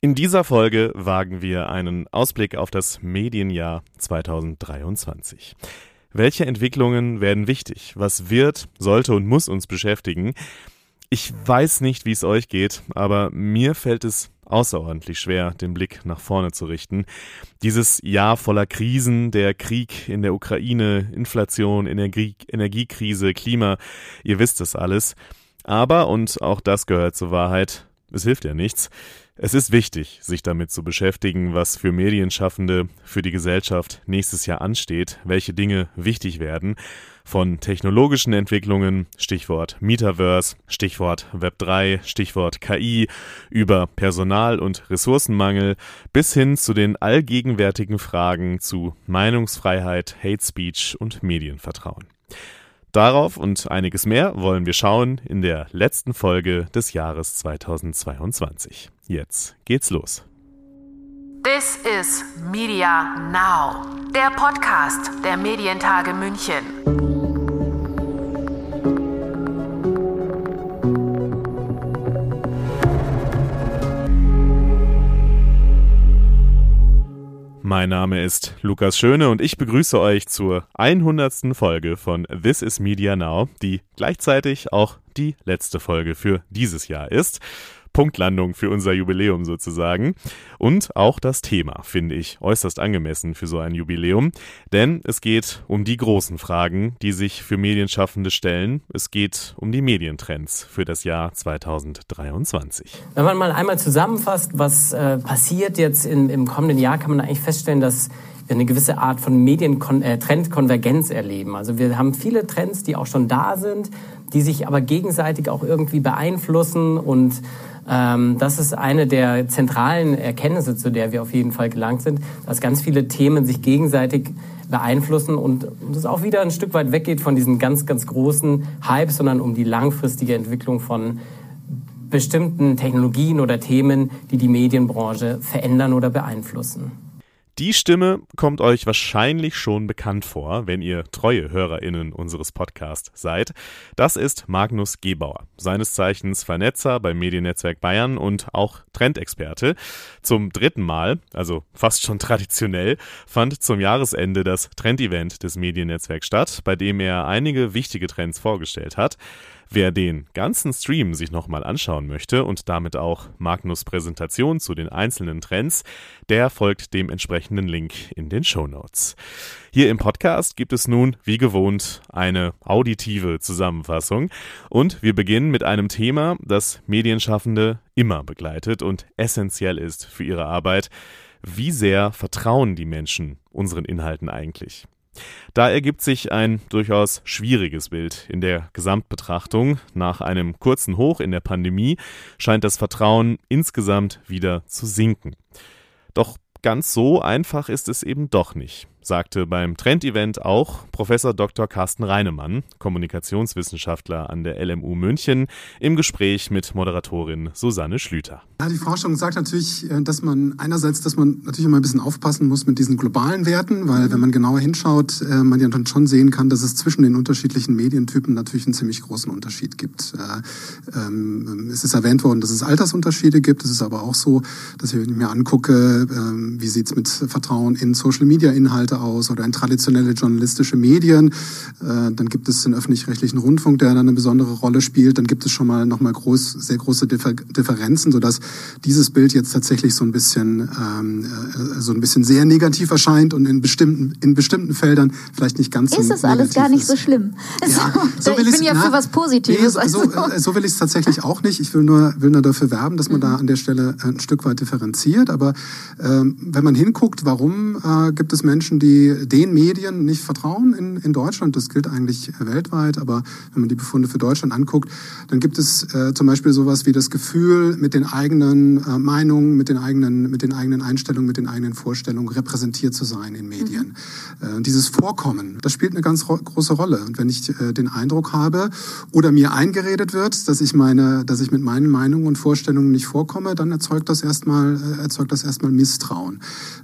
In dieser Folge wagen wir einen Ausblick auf das Medienjahr 2023. Welche Entwicklungen werden wichtig? Was wird, sollte und muss uns beschäftigen? Ich weiß nicht, wie es euch geht, aber mir fällt es außerordentlich schwer, den Blick nach vorne zu richten. Dieses Jahr voller Krisen, der Krieg in der Ukraine, Inflation, Energie, Energiekrise, Klima, ihr wisst es alles. Aber, und auch das gehört zur Wahrheit, es hilft ja nichts. Es ist wichtig, sich damit zu beschäftigen, was für Medienschaffende, für die Gesellschaft nächstes Jahr ansteht, welche Dinge wichtig werden. Von technologischen Entwicklungen, Stichwort Metaverse, Stichwort Web3, Stichwort KI, über Personal- und Ressourcenmangel bis hin zu den allgegenwärtigen Fragen zu Meinungsfreiheit, Hate Speech und Medienvertrauen. Darauf und einiges mehr wollen wir schauen in der letzten Folge des Jahres 2022. Jetzt geht's los. This is Media Now, der Podcast der Medientage München. Mein Name ist Lukas Schöne und ich begrüße euch zur 100. Folge von This is Media Now, die gleichzeitig auch die letzte Folge für dieses Jahr ist. Punktlandung für unser Jubiläum sozusagen. Und auch das Thema finde ich äußerst angemessen für so ein Jubiläum, denn es geht um die großen Fragen, die sich für Medienschaffende stellen. Es geht um die Medientrends für das Jahr 2023. Wenn man mal einmal zusammenfasst, was äh, passiert jetzt in, im kommenden Jahr, kann man eigentlich feststellen, dass wir eine gewisse Art von Medientrendkonvergenz äh, erleben. Also wir haben viele Trends, die auch schon da sind, die sich aber gegenseitig auch irgendwie beeinflussen und das ist eine der zentralen Erkenntnisse, zu der wir auf jeden Fall gelangt sind, dass ganz viele Themen sich gegenseitig beeinflussen und es auch wieder ein Stück weit weggeht von diesen ganz, ganz großen Hypes, sondern um die langfristige Entwicklung von bestimmten Technologien oder Themen, die die Medienbranche verändern oder beeinflussen. Die Stimme kommt euch wahrscheinlich schon bekannt vor, wenn ihr treue HörerInnen unseres Podcasts seid. Das ist Magnus Gebauer, seines Zeichens Vernetzer beim Mediennetzwerk Bayern und auch Trendexperte. Zum dritten Mal, also fast schon traditionell, fand zum Jahresende das Trendevent des Mediennetzwerks statt, bei dem er einige wichtige Trends vorgestellt hat. Wer den ganzen Stream sich nochmal anschauen möchte und damit auch Magnus Präsentation zu den einzelnen Trends, der folgt dem entsprechenden Link in den Show Notes. Hier im Podcast gibt es nun, wie gewohnt, eine auditive Zusammenfassung und wir beginnen mit einem Thema, das Medienschaffende immer begleitet und essentiell ist für ihre Arbeit. Wie sehr vertrauen die Menschen unseren Inhalten eigentlich? Da ergibt sich ein durchaus schwieriges Bild in der Gesamtbetrachtung. Nach einem kurzen Hoch in der Pandemie scheint das Vertrauen insgesamt wieder zu sinken. Doch ganz so einfach ist es eben doch nicht sagte beim Trend-Event auch Professor Dr. Carsten Reinemann, Kommunikationswissenschaftler an der LMU München, im Gespräch mit Moderatorin Susanne Schlüter. Ja, die Forschung sagt natürlich, äh, dass man einerseits, dass man natürlich immer ein bisschen aufpassen muss mit diesen globalen Werten, weil wenn man genauer hinschaut, äh, man ja dann schon sehen kann, dass es zwischen den unterschiedlichen Medientypen natürlich einen ziemlich großen Unterschied gibt. Äh, ähm, es ist erwähnt worden, dass es Altersunterschiede gibt. Es ist aber auch so, dass ich mir angucke, ähm, wie sieht es mit Vertrauen in Social-Media-Inhalte aus oder in traditionelle journalistische Medien. Äh, dann gibt es den öffentlich-rechtlichen Rundfunk, der dann eine besondere Rolle spielt. Dann gibt es schon mal nochmal groß, sehr große Differ Differenzen, sodass dieses Bild jetzt tatsächlich so ein bisschen, ähm, äh, so ein bisschen sehr negativ erscheint und in bestimmten, in bestimmten Feldern vielleicht nicht ganz ist so Ist es alles gar nicht so schlimm? Ja, so ich bin ja na, für was Positives. Nee, so, äh, so will ich es tatsächlich auch nicht. Ich will nur, will nur dafür werben, dass man mhm. da an der Stelle ein Stück weit differenziert. Aber ähm, wenn man hinguckt, warum äh, gibt es Menschen, die die den Medien nicht vertrauen in, in Deutschland. Das gilt eigentlich weltweit, aber wenn man die Befunde für Deutschland anguckt, dann gibt es äh, zum Beispiel sowas wie das Gefühl, mit den eigenen äh, Meinungen, mit den eigenen, mit den eigenen Einstellungen, mit den eigenen Vorstellungen repräsentiert zu sein in Medien. Mhm. Äh, dieses Vorkommen, das spielt eine ganz große Rolle. Und wenn ich äh, den Eindruck habe oder mir eingeredet wird, dass ich meine, dass ich mit meinen Meinungen und Vorstellungen nicht vorkomme, dann erzeugt das erstmal, äh, erzeugt das erstmal Misstrauen.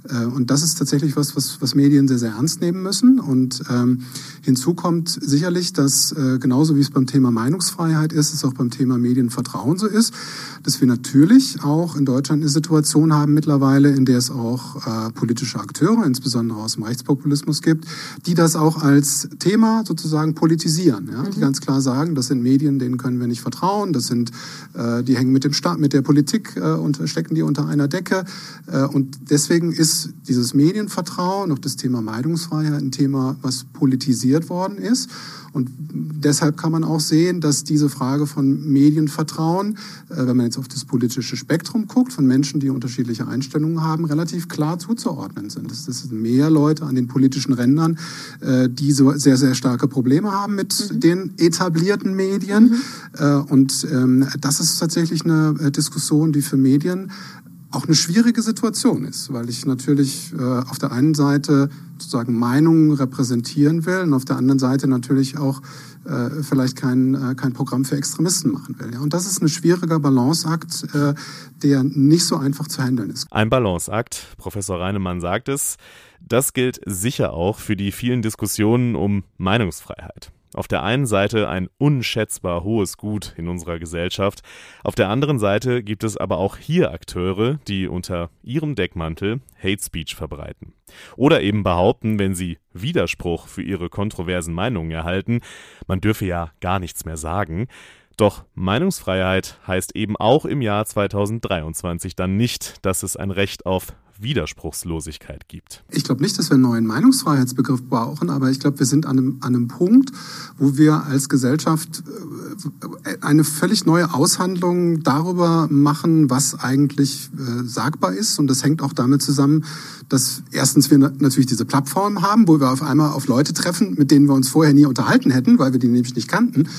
Äh, und das ist tatsächlich was, was, was Medien Medien sehr, sehr ernst nehmen müssen. Und ähm, hinzu kommt sicherlich, dass äh, genauso wie es beim Thema Meinungsfreiheit ist, es auch beim Thema Medienvertrauen so ist, dass wir natürlich auch in Deutschland eine Situation haben mittlerweile, in der es auch äh, politische Akteure, insbesondere aus dem Rechtspopulismus gibt, die das auch als Thema sozusagen politisieren. Ja? Mhm. Die ganz klar sagen, das sind Medien, denen können wir nicht vertrauen, das sind, äh, die hängen mit dem Staat, mit der Politik äh, und stecken die unter einer Decke. Äh, und deswegen ist dieses Medienvertrauen, auch das Thema Meinungsfreiheit ein Thema, was politisiert worden ist. Und deshalb kann man auch sehen, dass diese Frage von Medienvertrauen, äh, wenn man jetzt auf das politische Spektrum guckt, von Menschen, die unterschiedliche Einstellungen haben, relativ klar zuzuordnen sind. Es sind mehr Leute an den politischen Rändern, äh, die so sehr, sehr starke Probleme haben mit mhm. den etablierten Medien. Mhm. Äh, und ähm, das ist tatsächlich eine Diskussion, die für Medien auch eine schwierige Situation ist, weil ich natürlich äh, auf der einen Seite sozusagen Meinungen repräsentieren will und auf der anderen Seite natürlich auch äh, vielleicht kein, äh, kein Programm für Extremisten machen will. Ja. Und das ist ein schwieriger Balanceakt, äh, der nicht so einfach zu handeln ist. Ein Balanceakt, Professor Reinemann sagt es, das gilt sicher auch für die vielen Diskussionen um Meinungsfreiheit. Auf der einen Seite ein unschätzbar hohes Gut in unserer Gesellschaft, auf der anderen Seite gibt es aber auch hier Akteure, die unter ihrem Deckmantel Hate Speech verbreiten. Oder eben behaupten, wenn sie Widerspruch für ihre kontroversen Meinungen erhalten, man dürfe ja gar nichts mehr sagen. Doch Meinungsfreiheit heißt eben auch im Jahr 2023 dann nicht, dass es ein Recht auf Widerspruchslosigkeit gibt. Ich glaube nicht, dass wir einen neuen Meinungsfreiheitsbegriff brauchen, aber ich glaube, wir sind an einem, an einem Punkt, wo wir als Gesellschaft äh, eine völlig neue Aushandlung darüber machen, was eigentlich äh, sagbar ist. Und das hängt auch damit zusammen, dass erstens wir natürlich diese Plattform haben, wo wir auf einmal auf Leute treffen, mit denen wir uns vorher nie unterhalten hätten, weil wir die nämlich nicht kannten.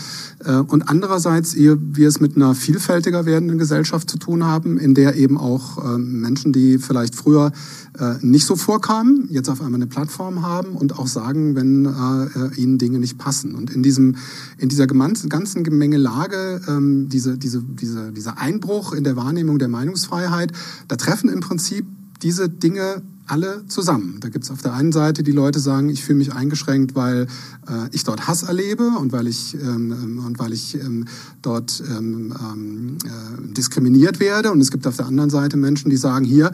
Äh, und andererseits wir es mit einer vielfältiger werdenden Gesellschaft zu tun haben, in der eben auch ähm, Menschen, die vielleicht früher äh, nicht so vorkamen, jetzt auf einmal eine Plattform haben und auch sagen, wenn äh, ihnen Dinge nicht passen. Und in diesem, in dieser ganzen Gemengelage, ähm, diese, diese, diese, dieser Einbruch in der Wahrnehmung der Meinungsfreiheit, da treffen im Prinzip diese Dinge alle zusammen. Da gibt es auf der einen Seite die Leute sagen, ich fühle mich eingeschränkt, weil äh, ich dort Hass erlebe und weil ich ähm, ähm und weil ich ähm, dort ähm, ähm, äh, diskriminiert werde. Und es gibt auf der anderen Seite Menschen, die sagen, hier,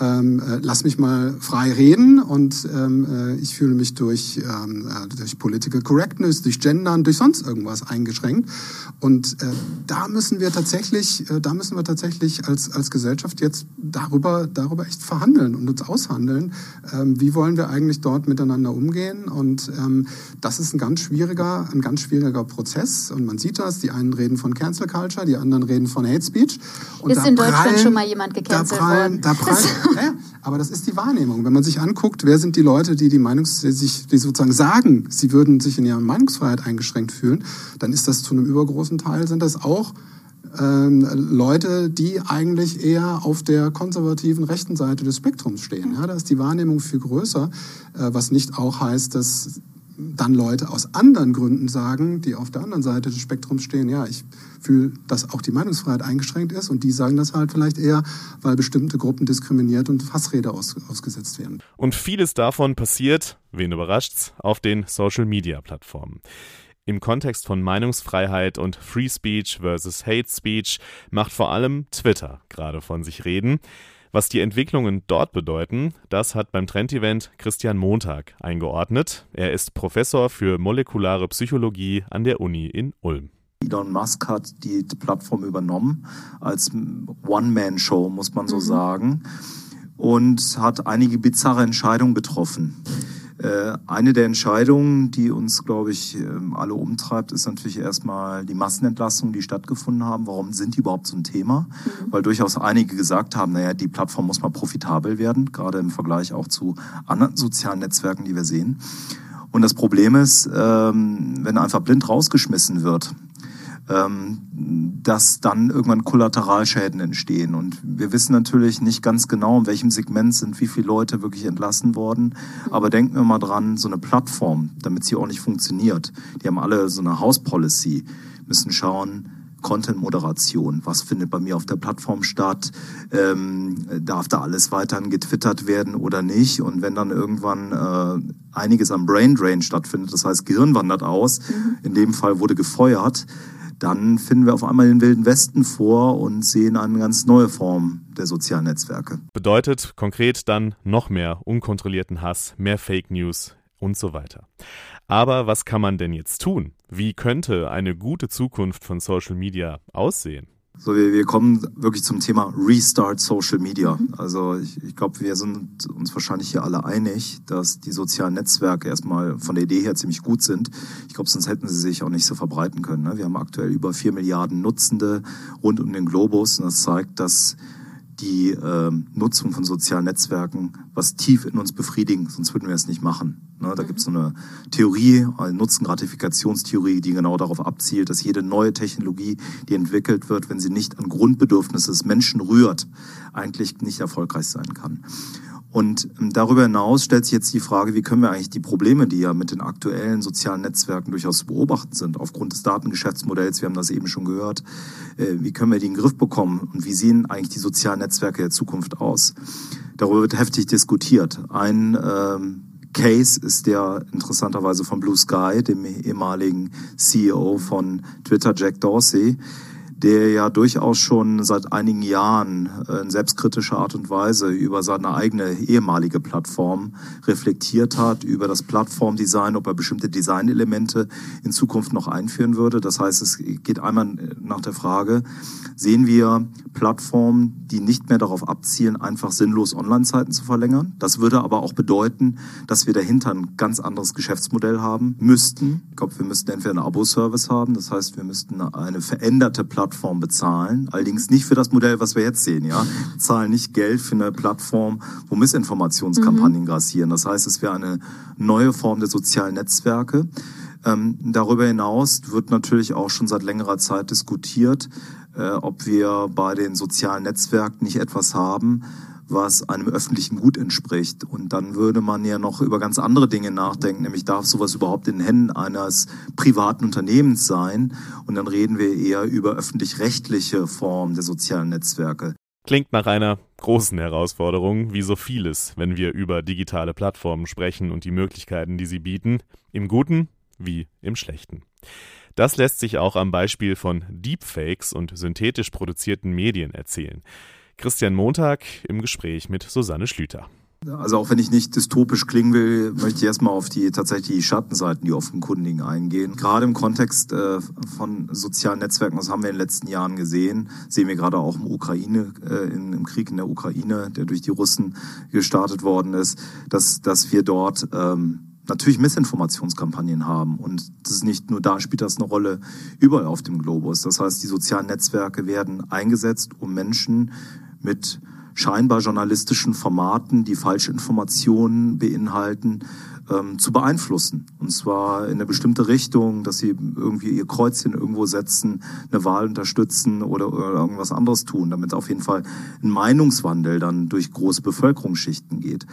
ähm, äh, lass mich mal frei reden und äh, ich fühle mich durch, äh, durch Political Correctness, durch Gendern, durch sonst irgendwas eingeschränkt. Und äh, da müssen wir tatsächlich, da müssen wir tatsächlich als, als Gesellschaft jetzt darüber, darüber echt verhandeln und uns aushandeln. Ähm, wie wollen wir eigentlich dort miteinander umgehen? Und ähm, das ist ein ganz schwieriger, ein ganz schwieriger Prozess. Und man sieht das, die einen reden von Cancel Culture, die anderen reden von Hate Speech. Und ist in Deutschland prallen, schon mal jemand gecancelt da prallen, worden? Da prallen, ja, aber das ist die Wahrnehmung. Wenn man sich anguckt, wer sind die Leute, die die Meinungs, die sich, die sozusagen sagen, sie würden sich in ihrer Meinungsfreiheit eingeschränkt fühlen, dann ist das zu einem übergroßen Teil sind das auch ähm, Leute, die eigentlich eher auf der konservativen rechten Seite des Spektrums stehen. Ja, da ist die Wahrnehmung viel größer, äh, was nicht auch heißt, dass dann Leute aus anderen Gründen sagen, die auf der anderen Seite des Spektrums stehen, ja, ich fühle, dass auch die Meinungsfreiheit eingeschränkt ist und die sagen das halt vielleicht eher, weil bestimmte Gruppen diskriminiert und Fassrede aus, ausgesetzt werden. Und vieles davon passiert, wen überrascht's, auf den Social-Media-Plattformen. Im Kontext von Meinungsfreiheit und Free Speech versus Hate Speech macht vor allem Twitter gerade von sich reden. Was die Entwicklungen dort bedeuten, das hat beim Trendevent Christian Montag eingeordnet. Er ist Professor für molekulare Psychologie an der Uni in Ulm. Elon Musk hat die Plattform übernommen als One-Man-Show, muss man so mhm. sagen, und hat einige bizarre Entscheidungen getroffen. Äh, eine der Entscheidungen, die uns, glaube ich, ähm, alle umtreibt, ist natürlich erstmal die Massenentlassungen, die stattgefunden haben. Warum sind die überhaupt so ein Thema? Mhm. Weil durchaus einige gesagt haben, naja, die Plattform muss mal profitabel werden, gerade im Vergleich auch zu anderen sozialen Netzwerken, die wir sehen. Und das Problem ist, ähm, wenn einfach blind rausgeschmissen wird, ähm, dass dann irgendwann Kollateralschäden entstehen. Und wir wissen natürlich nicht ganz genau, in welchem Segment sind wie viele Leute wirklich entlassen worden. Aber denken wir mal dran, so eine Plattform, damit sie ordentlich funktioniert, die haben alle so eine House Policy, müssen schauen, Content-Moderation. Was findet bei mir auf der Plattform statt? Ähm, darf da alles weiterhin getwittert werden oder nicht? Und wenn dann irgendwann äh, einiges am Brain Drain stattfindet, das heißt Gehirn wandert aus, mhm. in dem Fall wurde gefeuert, dann finden wir auf einmal den Wilden Westen vor und sehen eine ganz neue Form der sozialen Netzwerke. Bedeutet konkret dann noch mehr unkontrollierten Hass, mehr Fake News und so weiter. Aber was kann man denn jetzt tun? Wie könnte eine gute Zukunft von Social Media aussehen? So, wir, wir kommen wirklich zum Thema Restart Social Media. Also ich, ich glaube, wir sind uns wahrscheinlich hier alle einig, dass die sozialen Netzwerke erstmal von der Idee her ziemlich gut sind. Ich glaube, sonst hätten sie sich auch nicht so verbreiten können. Ne? Wir haben aktuell über vier Milliarden Nutzende rund um den Globus und das zeigt, dass die äh, Nutzung von sozialen Netzwerken was tief in uns befriedigen, sonst würden wir es nicht machen. Ne, da gibt es so eine Theorie, eine Nutzengratifikationstheorie, die genau darauf abzielt, dass jede neue Technologie, die entwickelt wird, wenn sie nicht an Grundbedürfnisse des Menschen rührt, eigentlich nicht erfolgreich sein kann. Und ähm, darüber hinaus stellt sich jetzt die Frage, wie können wir eigentlich die Probleme, die ja mit den aktuellen sozialen Netzwerken durchaus zu beobachten sind, aufgrund des Datengeschäftsmodells, wir haben das eben schon gehört, äh, wie können wir die in den Griff bekommen und wie sehen eigentlich die sozialen Netzwerke der Zukunft aus? Darüber wird heftig diskutiert. Ein ähm, Case ist der interessanterweise von Blue Sky, dem ehemaligen CEO von Twitter, Jack Dorsey, der ja durchaus schon seit einigen Jahren in selbstkritischer Art und Weise über seine eigene ehemalige Plattform reflektiert hat, über das Plattformdesign, ob er bestimmte Designelemente in Zukunft noch einführen würde. Das heißt, es geht einmal nach der Frage, sehen wir Plattformen, die nicht mehr darauf abzielen, einfach sinnlos Online-Zeiten zu verlängern. Das würde aber auch bedeuten, dass wir dahinter ein ganz anderes Geschäftsmodell haben müssten. Ich glaube, wir müssten entweder einen Abo-Service haben, das heißt, wir müssten eine veränderte Plattform bezahlen, allerdings nicht für das Modell, was wir jetzt sehen. Ja, wir zahlen nicht Geld für eine Plattform, wo Missinformationskampagnen mhm. grassieren. Das heißt, es wäre eine neue Form der sozialen Netzwerke. Ähm, darüber hinaus wird natürlich auch schon seit längerer Zeit diskutiert, äh, ob wir bei den sozialen Netzwerken nicht etwas haben, was einem öffentlichen Gut entspricht. Und dann würde man ja noch über ganz andere Dinge nachdenken, nämlich darf sowas überhaupt in den Händen eines privaten Unternehmens sein? Und dann reden wir eher über öffentlich-rechtliche Formen der sozialen Netzwerke. Klingt nach einer großen Herausforderung, wie so vieles, wenn wir über digitale Plattformen sprechen und die Möglichkeiten, die sie bieten, im Guten wie im Schlechten. Das lässt sich auch am Beispiel von Deepfakes und synthetisch produzierten Medien erzählen. Christian Montag im Gespräch mit Susanne Schlüter. Also auch wenn ich nicht dystopisch klingen will, möchte ich erstmal auf die tatsächlich die Schattenseiten, die offenkundigen eingehen. Gerade im Kontext äh, von sozialen Netzwerken, das haben wir in den letzten Jahren gesehen, sehen wir gerade auch im Ukraine, äh, in, im Krieg in der Ukraine, der durch die Russen gestartet worden ist, dass, dass wir dort ähm, natürlich Missinformationskampagnen haben. Und das ist nicht nur da, spielt das eine Rolle überall auf dem Globus. Das heißt, die sozialen Netzwerke werden eingesetzt, um Menschen mit scheinbar journalistischen Formaten, die falsche Informationen beinhalten, ähm, zu beeinflussen. Und zwar in eine bestimmte Richtung, dass sie irgendwie ihr Kreuzchen irgendwo setzen, eine Wahl unterstützen oder, oder irgendwas anderes tun, damit auf jeden Fall ein Meinungswandel dann durch große Bevölkerungsschichten geht.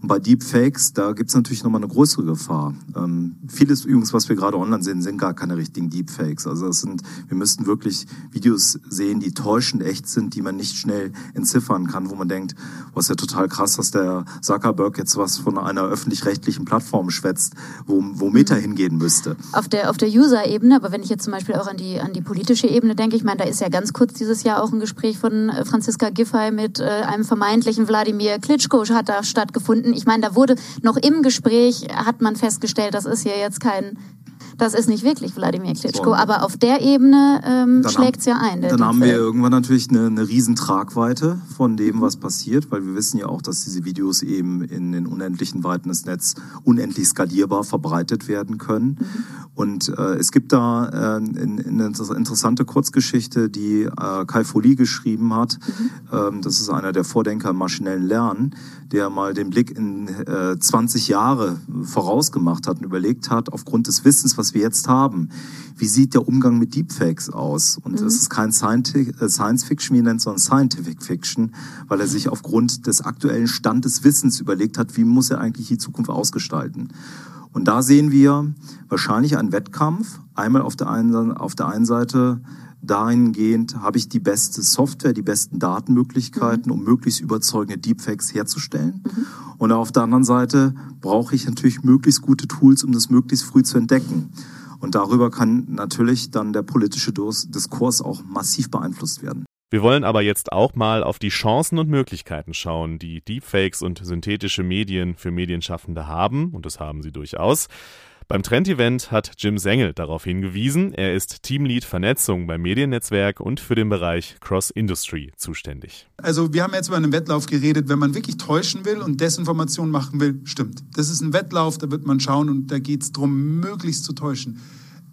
Und bei Deepfakes, da gibt es natürlich nochmal eine größere Gefahr. Ähm, vieles übrigens, was wir gerade online sehen, sind gar keine richtigen Deepfakes. Also das sind, wir müssten wirklich Videos sehen, die täuschend echt sind, die man nicht schnell entziffern kann, wo man denkt, was ja total krass, dass der Zuckerberg jetzt was von einer öffentlich-rechtlichen Plattform schwätzt, wo, wo Meta mhm. hingehen müsste. Auf der, auf der User-Ebene, aber wenn ich jetzt zum Beispiel auch an die, an die politische Ebene denke, ich meine, da ist ja ganz kurz dieses Jahr auch ein Gespräch von äh, Franziska Giffey mit äh, einem vermeintlichen Wladimir Klitschko hat da stattgefunden. Ich meine, da wurde noch im Gespräch, hat man festgestellt, das ist hier jetzt kein das ist nicht wirklich Wladimir Klitschko, aber auf der Ebene ähm, schlägt es ja ein. Dann haben wir irgendwann natürlich eine, eine riesen Tragweite von dem, was passiert, weil wir wissen ja auch, dass diese Videos eben in den unendlichen Weiten des Netzes unendlich skalierbar verbreitet werden können. Mhm. Und äh, es gibt da äh, eine interessante Kurzgeschichte, die äh, Kai Folie geschrieben hat. Mhm. Ähm, das ist einer der Vordenker im maschinellen Lernen, der mal den Blick in äh, 20 Jahre vorausgemacht hat und überlegt hat, aufgrund des Wissens, was wir jetzt haben, wie sieht der Umgang mit Deepfakes aus? Und mhm. es ist kein äh, Science Fiction, wie er nennt, sondern Scientific Fiction, weil er sich aufgrund des aktuellen Stand des Wissens überlegt hat, wie muss er eigentlich die Zukunft ausgestalten. Und da sehen wir wahrscheinlich einen Wettkampf, einmal auf der einen, auf der einen Seite dahingehend, habe ich die beste Software, die besten Datenmöglichkeiten, mhm. um möglichst überzeugende Deepfakes herzustellen. Mhm. Und auf der anderen Seite brauche ich natürlich möglichst gute Tools, um das möglichst früh zu entdecken. Und darüber kann natürlich dann der politische Diskurs auch massiv beeinflusst werden. Wir wollen aber jetzt auch mal auf die Chancen und Möglichkeiten schauen, die Deepfakes und synthetische Medien für Medienschaffende haben, und das haben sie durchaus. Beim Trend-Event hat Jim Sengel darauf hingewiesen. Er ist Teamlead Vernetzung beim Mediennetzwerk und für den Bereich Cross-Industry zuständig. Also wir haben jetzt über einen Wettlauf geredet, wenn man wirklich täuschen will und Desinformation machen will, stimmt. Das ist ein Wettlauf, da wird man schauen und da geht es darum, möglichst zu täuschen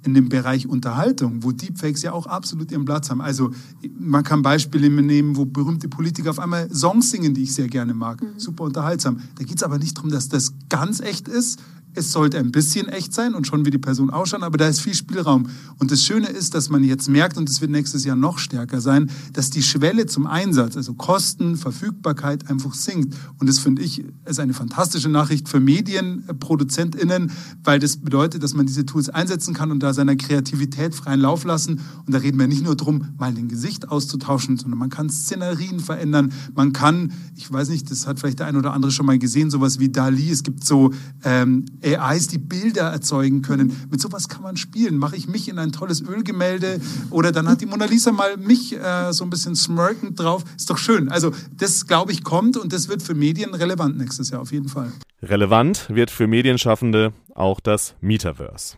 in dem Bereich Unterhaltung, wo Deepfakes ja auch absolut ihren Platz haben. Also man kann Beispiele nehmen, wo berühmte Politiker auf einmal Songs singen, die ich sehr gerne mag. Mhm. Super unterhaltsam. Da geht es aber nicht darum, dass das ganz echt ist, es sollte ein bisschen echt sein und schon wie die Person ausschauen, aber da ist viel Spielraum. Und das Schöne ist, dass man jetzt merkt, und es wird nächstes Jahr noch stärker sein, dass die Schwelle zum Einsatz, also Kosten, Verfügbarkeit einfach sinkt. Und das finde ich ist eine fantastische Nachricht für MedienproduzentInnen, weil das bedeutet, dass man diese Tools einsetzen kann und da seiner Kreativität freien Lauf lassen. Und da reden wir nicht nur darum, mal ein Gesicht auszutauschen, sondern man kann Szenarien verändern. Man kann, ich weiß nicht, das hat vielleicht der ein oder andere schon mal gesehen, sowas wie Dali. Es gibt so ähm, AIs, die Bilder erzeugen können. Mit sowas kann man spielen. Mache ich mich in ein tolles Ölgemälde oder dann hat die Mona Lisa mal mich äh, so ein bisschen smirkend drauf. Ist doch schön. Also das, glaube ich, kommt und das wird für Medien relevant nächstes Jahr auf jeden Fall. Relevant wird für Medienschaffende auch das Metaverse.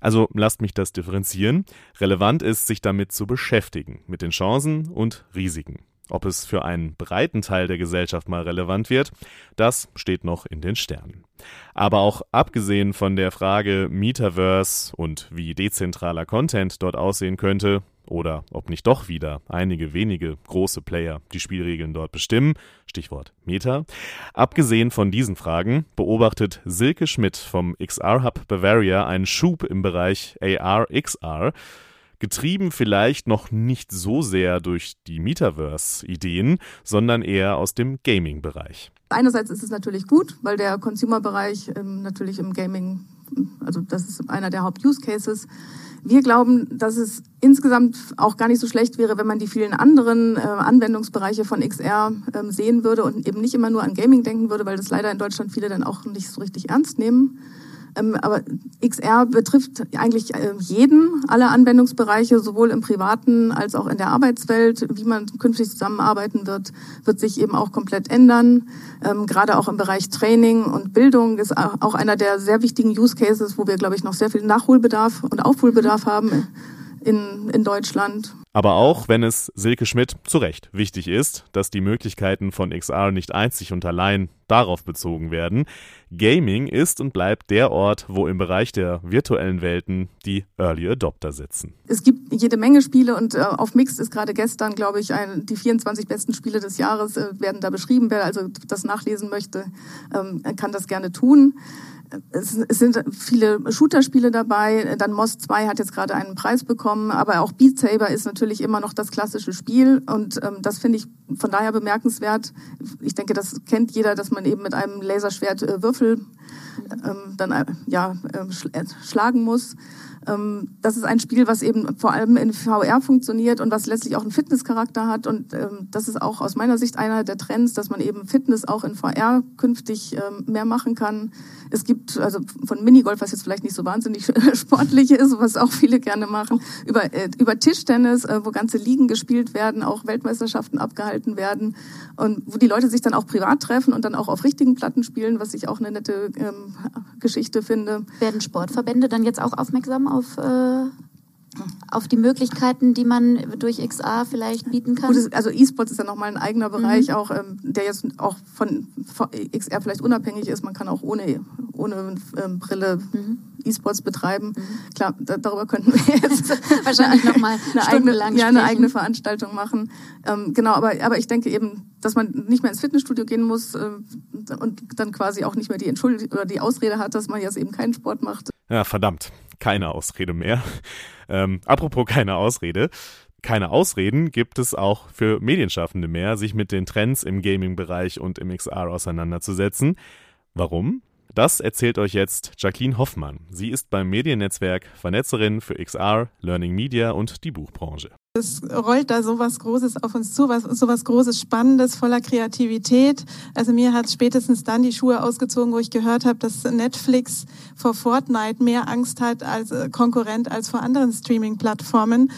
Also lasst mich das differenzieren. Relevant ist, sich damit zu beschäftigen, mit den Chancen und Risiken. Ob es für einen breiten Teil der Gesellschaft mal relevant wird, das steht noch in den Sternen. Aber auch abgesehen von der Frage Metaverse und wie dezentraler Content dort aussehen könnte, oder ob nicht doch wieder einige wenige große Player die Spielregeln dort bestimmen, Stichwort Meta. Abgesehen von diesen Fragen beobachtet Silke Schmidt vom XR Hub Bavaria einen Schub im Bereich AR XR, getrieben vielleicht noch nicht so sehr durch die Metaverse-Ideen, sondern eher aus dem Gaming-Bereich. Einerseits ist es natürlich gut, weil der Consumer-Bereich ähm, natürlich im Gaming, also das ist einer der Haupt-Use-Cases. Wir glauben, dass es insgesamt auch gar nicht so schlecht wäre, wenn man die vielen anderen äh, Anwendungsbereiche von XR ähm, sehen würde und eben nicht immer nur an Gaming denken würde, weil das leider in Deutschland viele dann auch nicht so richtig ernst nehmen. Ähm, aber XR betrifft eigentlich äh, jeden, alle Anwendungsbereiche, sowohl im privaten als auch in der Arbeitswelt. Wie man künftig zusammenarbeiten wird, wird sich eben auch komplett ändern. Ähm, gerade auch im Bereich Training und Bildung ist auch einer der sehr wichtigen Use Cases, wo wir, glaube ich, noch sehr viel Nachholbedarf und Aufholbedarf haben in, in Deutschland. Aber auch wenn es Silke Schmidt zu Recht wichtig ist, dass die Möglichkeiten von XR nicht einzig und allein darauf bezogen werden, Gaming ist und bleibt der Ort, wo im Bereich der virtuellen Welten die Early Adopter sitzen. Es gibt jede Menge Spiele und äh, auf Mixed ist gerade gestern, glaube ich, ein, die 24 besten Spiele des Jahres äh, werden da beschrieben. Wer also das nachlesen möchte, ähm, kann das gerne tun es, sind viele Shooter-Spiele dabei. Dann Moss 2 hat jetzt gerade einen Preis bekommen, aber auch Beat Saber ist natürlich immer noch das klassische Spiel und ähm, das finde ich von daher bemerkenswert. Ich denke, das kennt jeder, dass man eben mit einem Laserschwert äh, Würfel ähm, dann äh, ja äh, schlagen muss. Ähm, das ist ein Spiel, was eben vor allem in VR funktioniert und was letztlich auch einen Fitnesscharakter hat. Und ähm, das ist auch aus meiner Sicht einer der Trends, dass man eben Fitness auch in VR künftig ähm, mehr machen kann. Es gibt also von Minigolf, was jetzt vielleicht nicht so wahnsinnig sportlich ist, was auch viele gerne machen, über, äh, über Tischtennis, äh, wo ganze Ligen gespielt werden, auch Weltmeisterschaften abgehalten werden und wo die Leute sich dann auch privat treffen und dann auch auf richtigen Platten spielen, was ich auch eine nette ähm, Geschichte finde. Werden Sportverbände dann jetzt auch aufmerksam auf äh, auf die Möglichkeiten, die man durch XR vielleicht bieten kann? Gut, also E-Sports ist ja nochmal ein eigener Bereich, mhm. auch ähm, der jetzt auch von, von, XR vielleicht unabhängig ist. Man kann auch ohne, ohne ähm, Brille mhm. E-Sports betreiben. Mhm. Klar, da, darüber könnten wir jetzt wahrscheinlich nochmal eine eigene, ja, eine eigene Veranstaltung machen. Ähm, genau, aber, aber ich denke eben, dass man nicht mehr ins Fitnessstudio gehen muss äh, und dann quasi auch nicht mehr die Entschuldigung oder die Ausrede hat, dass man jetzt eben keinen Sport macht. Ja, verdammt. Keine Ausrede mehr. Ähm, apropos keine Ausrede. Keine Ausreden gibt es auch für Medienschaffende mehr, sich mit den Trends im Gaming-Bereich und im XR auseinanderzusetzen. Warum? Das erzählt euch jetzt Jacqueline Hoffmann. Sie ist beim Mediennetzwerk Vernetzerin für XR, Learning Media und die Buchbranche. Es rollt da sowas Großes auf uns zu, was, sowas Großes, Spannendes, voller Kreativität. Also mir hat spätestens dann die Schuhe ausgezogen, wo ich gehört habe, dass Netflix vor Fortnite mehr Angst hat als äh, Konkurrent als vor anderen Streaming-Plattformen.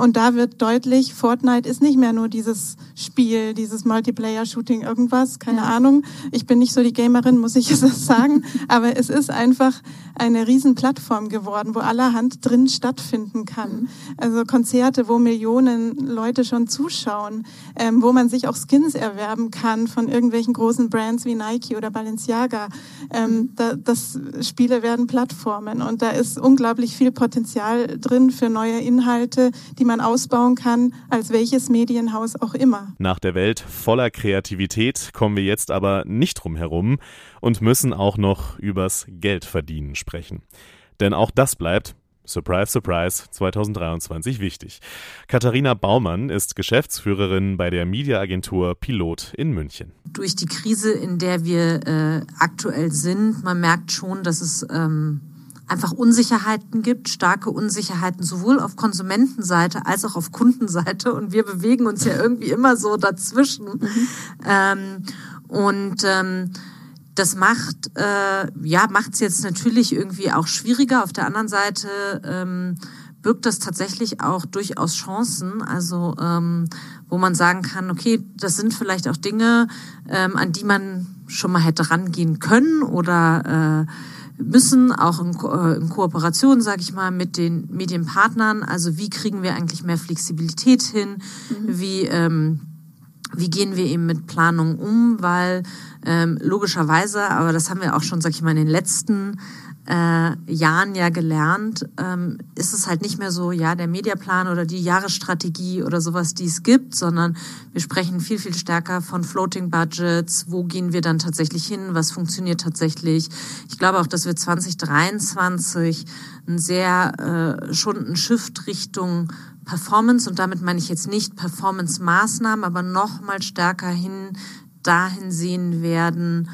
Und da wird deutlich, Fortnite ist nicht mehr nur dieses Spiel, dieses Multiplayer-Shooting, irgendwas, keine ja. Ahnung. Ich bin nicht so die Gamerin, muss ich es sagen. Aber es ist einfach eine Riesenplattform geworden, wo allerhand drin stattfinden kann. Mhm. Also Konzerte, wo Millionen Leute schon zuschauen, ähm, wo man sich auch Skins erwerben kann von irgendwelchen großen Brands wie Nike oder Balenciaga. Ähm, da, das Spiele werden Plattformen und da ist unglaublich viel Potenzial drin für neue Inhalte, die man ausbauen kann, als welches Medienhaus auch immer. Nach der Welt voller Kreativität kommen wir jetzt aber nicht drum herum und müssen auch noch übers Geld verdienen sprechen. Denn auch das bleibt, Surprise, surprise, 2023 wichtig. Katharina Baumann ist Geschäftsführerin bei der Mediaagentur Pilot in München. Durch die Krise, in der wir äh, aktuell sind, man merkt schon, dass es ähm, einfach Unsicherheiten gibt, starke Unsicherheiten sowohl auf Konsumentenseite als auch auf Kundenseite. Und wir bewegen uns ja irgendwie immer so dazwischen. Mhm. Ähm, und ähm, das macht äh, ja macht es jetzt natürlich irgendwie auch schwieriger. Auf der anderen Seite ähm, birgt das tatsächlich auch durchaus Chancen, also ähm, wo man sagen kann, okay, das sind vielleicht auch Dinge, ähm, an die man schon mal hätte rangehen können oder äh, müssen, auch in, Ko äh, in Kooperation, sage ich mal, mit den Medienpartnern. Also wie kriegen wir eigentlich mehr Flexibilität hin? Mhm. Wie ähm, wie gehen wir eben mit Planung um? Weil ähm, logischerweise, aber das haben wir auch schon, sag ich mal, in den letzten äh, Jahren ja gelernt, ähm, ist es halt nicht mehr so, ja, der Mediaplan oder die Jahresstrategie oder sowas, die es gibt, sondern wir sprechen viel, viel stärker von Floating Budgets. Wo gehen wir dann tatsächlich hin? Was funktioniert tatsächlich? Ich glaube auch, dass wir 2023 ein sehr äh, schon ein Shift Richtung Performance und damit meine ich jetzt nicht Performance-Maßnahmen, aber noch mal stärker hin dahin sehen werden,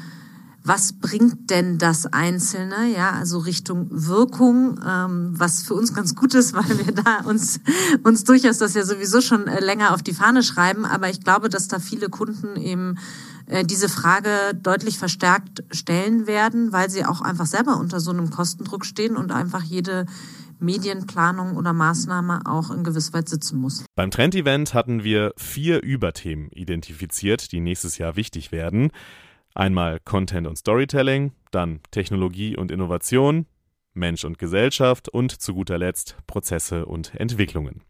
was bringt denn das Einzelne, ja, also Richtung Wirkung, ähm, was für uns ganz gut ist, weil wir da uns, uns durchaus das ja sowieso schon äh, länger auf die Fahne schreiben. Aber ich glaube, dass da viele Kunden eben äh, diese Frage deutlich verstärkt stellen werden, weil sie auch einfach selber unter so einem Kostendruck stehen und einfach jede Medienplanung oder Maßnahme auch in gewisser Weise sitzen muss. Beim Trend-Event hatten wir vier Überthemen identifiziert, die nächstes Jahr wichtig werden. Einmal Content und Storytelling, dann Technologie und Innovation, Mensch und Gesellschaft und zu guter Letzt Prozesse und Entwicklungen.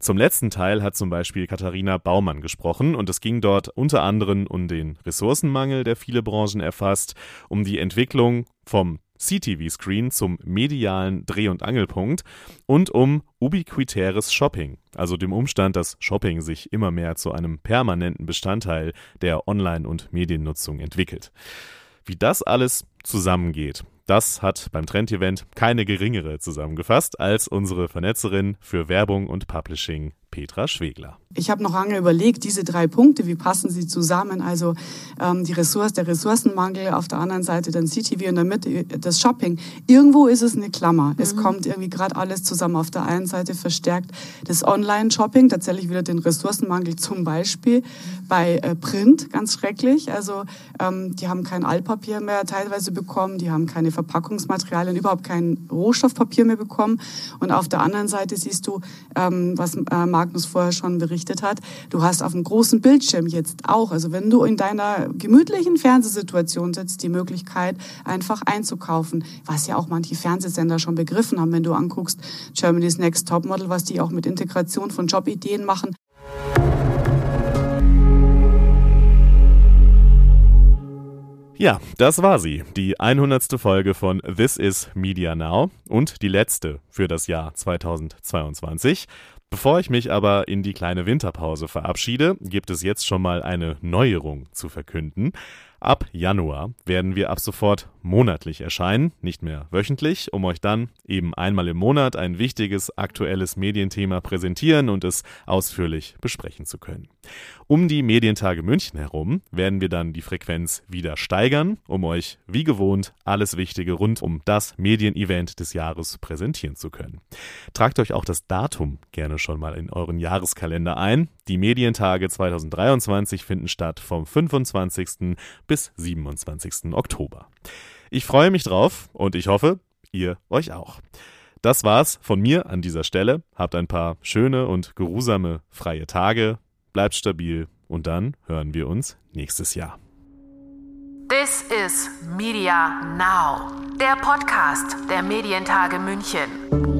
Zum letzten Teil hat zum Beispiel Katharina Baumann gesprochen und es ging dort unter anderem um den Ressourcenmangel, der viele Branchen erfasst, um die Entwicklung vom CTV-Screen zum medialen Dreh- und Angelpunkt und um ubiquitäres Shopping, also dem Umstand, dass Shopping sich immer mehr zu einem permanenten Bestandteil der Online- und Mediennutzung entwickelt. Wie das alles zusammengeht, das hat beim Trend-Event keine geringere zusammengefasst als unsere Vernetzerin für Werbung und Publishing, Petra Schwegler. Ich habe noch lange überlegt, diese drei Punkte, wie passen sie zusammen? Also ähm, die Ressource, der Ressourcenmangel, auf der anderen Seite dann CTV und in der Mitte das Shopping. Irgendwo ist es eine Klammer. Mhm. Es kommt irgendwie gerade alles zusammen. Auf der einen Seite verstärkt das Online-Shopping, tatsächlich wieder den Ressourcenmangel zum Beispiel bei äh, Print, ganz schrecklich. Also ähm, die haben kein Altpapier mehr teilweise bekommen, die haben keine Verpackungsmaterialien, überhaupt kein Rohstoffpapier mehr bekommen. Und auf der anderen Seite siehst du, ähm, was äh, Magnus vorher schon berichtet hat. Du hast auf dem großen Bildschirm jetzt auch, also wenn du in deiner gemütlichen Fernsehsituation sitzt, die Möglichkeit, einfach einzukaufen, was ja auch manche Fernsehsender schon begriffen haben, wenn du anguckst, Germany's Next Topmodel, was die auch mit Integration von Jobideen machen. Ja, das war sie, die 100. Folge von This is Media Now und die letzte für das Jahr 2022. Bevor ich mich aber in die kleine Winterpause verabschiede, gibt es jetzt schon mal eine Neuerung zu verkünden. Ab Januar werden wir ab sofort monatlich erscheinen, nicht mehr wöchentlich, um euch dann eben einmal im Monat ein wichtiges aktuelles Medienthema präsentieren und es ausführlich besprechen zu können. Um die Medientage München herum werden wir dann die Frequenz wieder steigern, um euch wie gewohnt alles Wichtige rund um das Medienevent des Jahres präsentieren zu können. Tragt euch auch das Datum gerne schon mal in euren Jahreskalender ein. Die Medientage 2023 finden statt vom 25 bis 27. Oktober. Ich freue mich drauf und ich hoffe, ihr euch auch. Das war's von mir an dieser Stelle. Habt ein paar schöne und geruhsame freie Tage, bleibt stabil und dann hören wir uns nächstes Jahr. This is Media Now, der Podcast der Medientage München.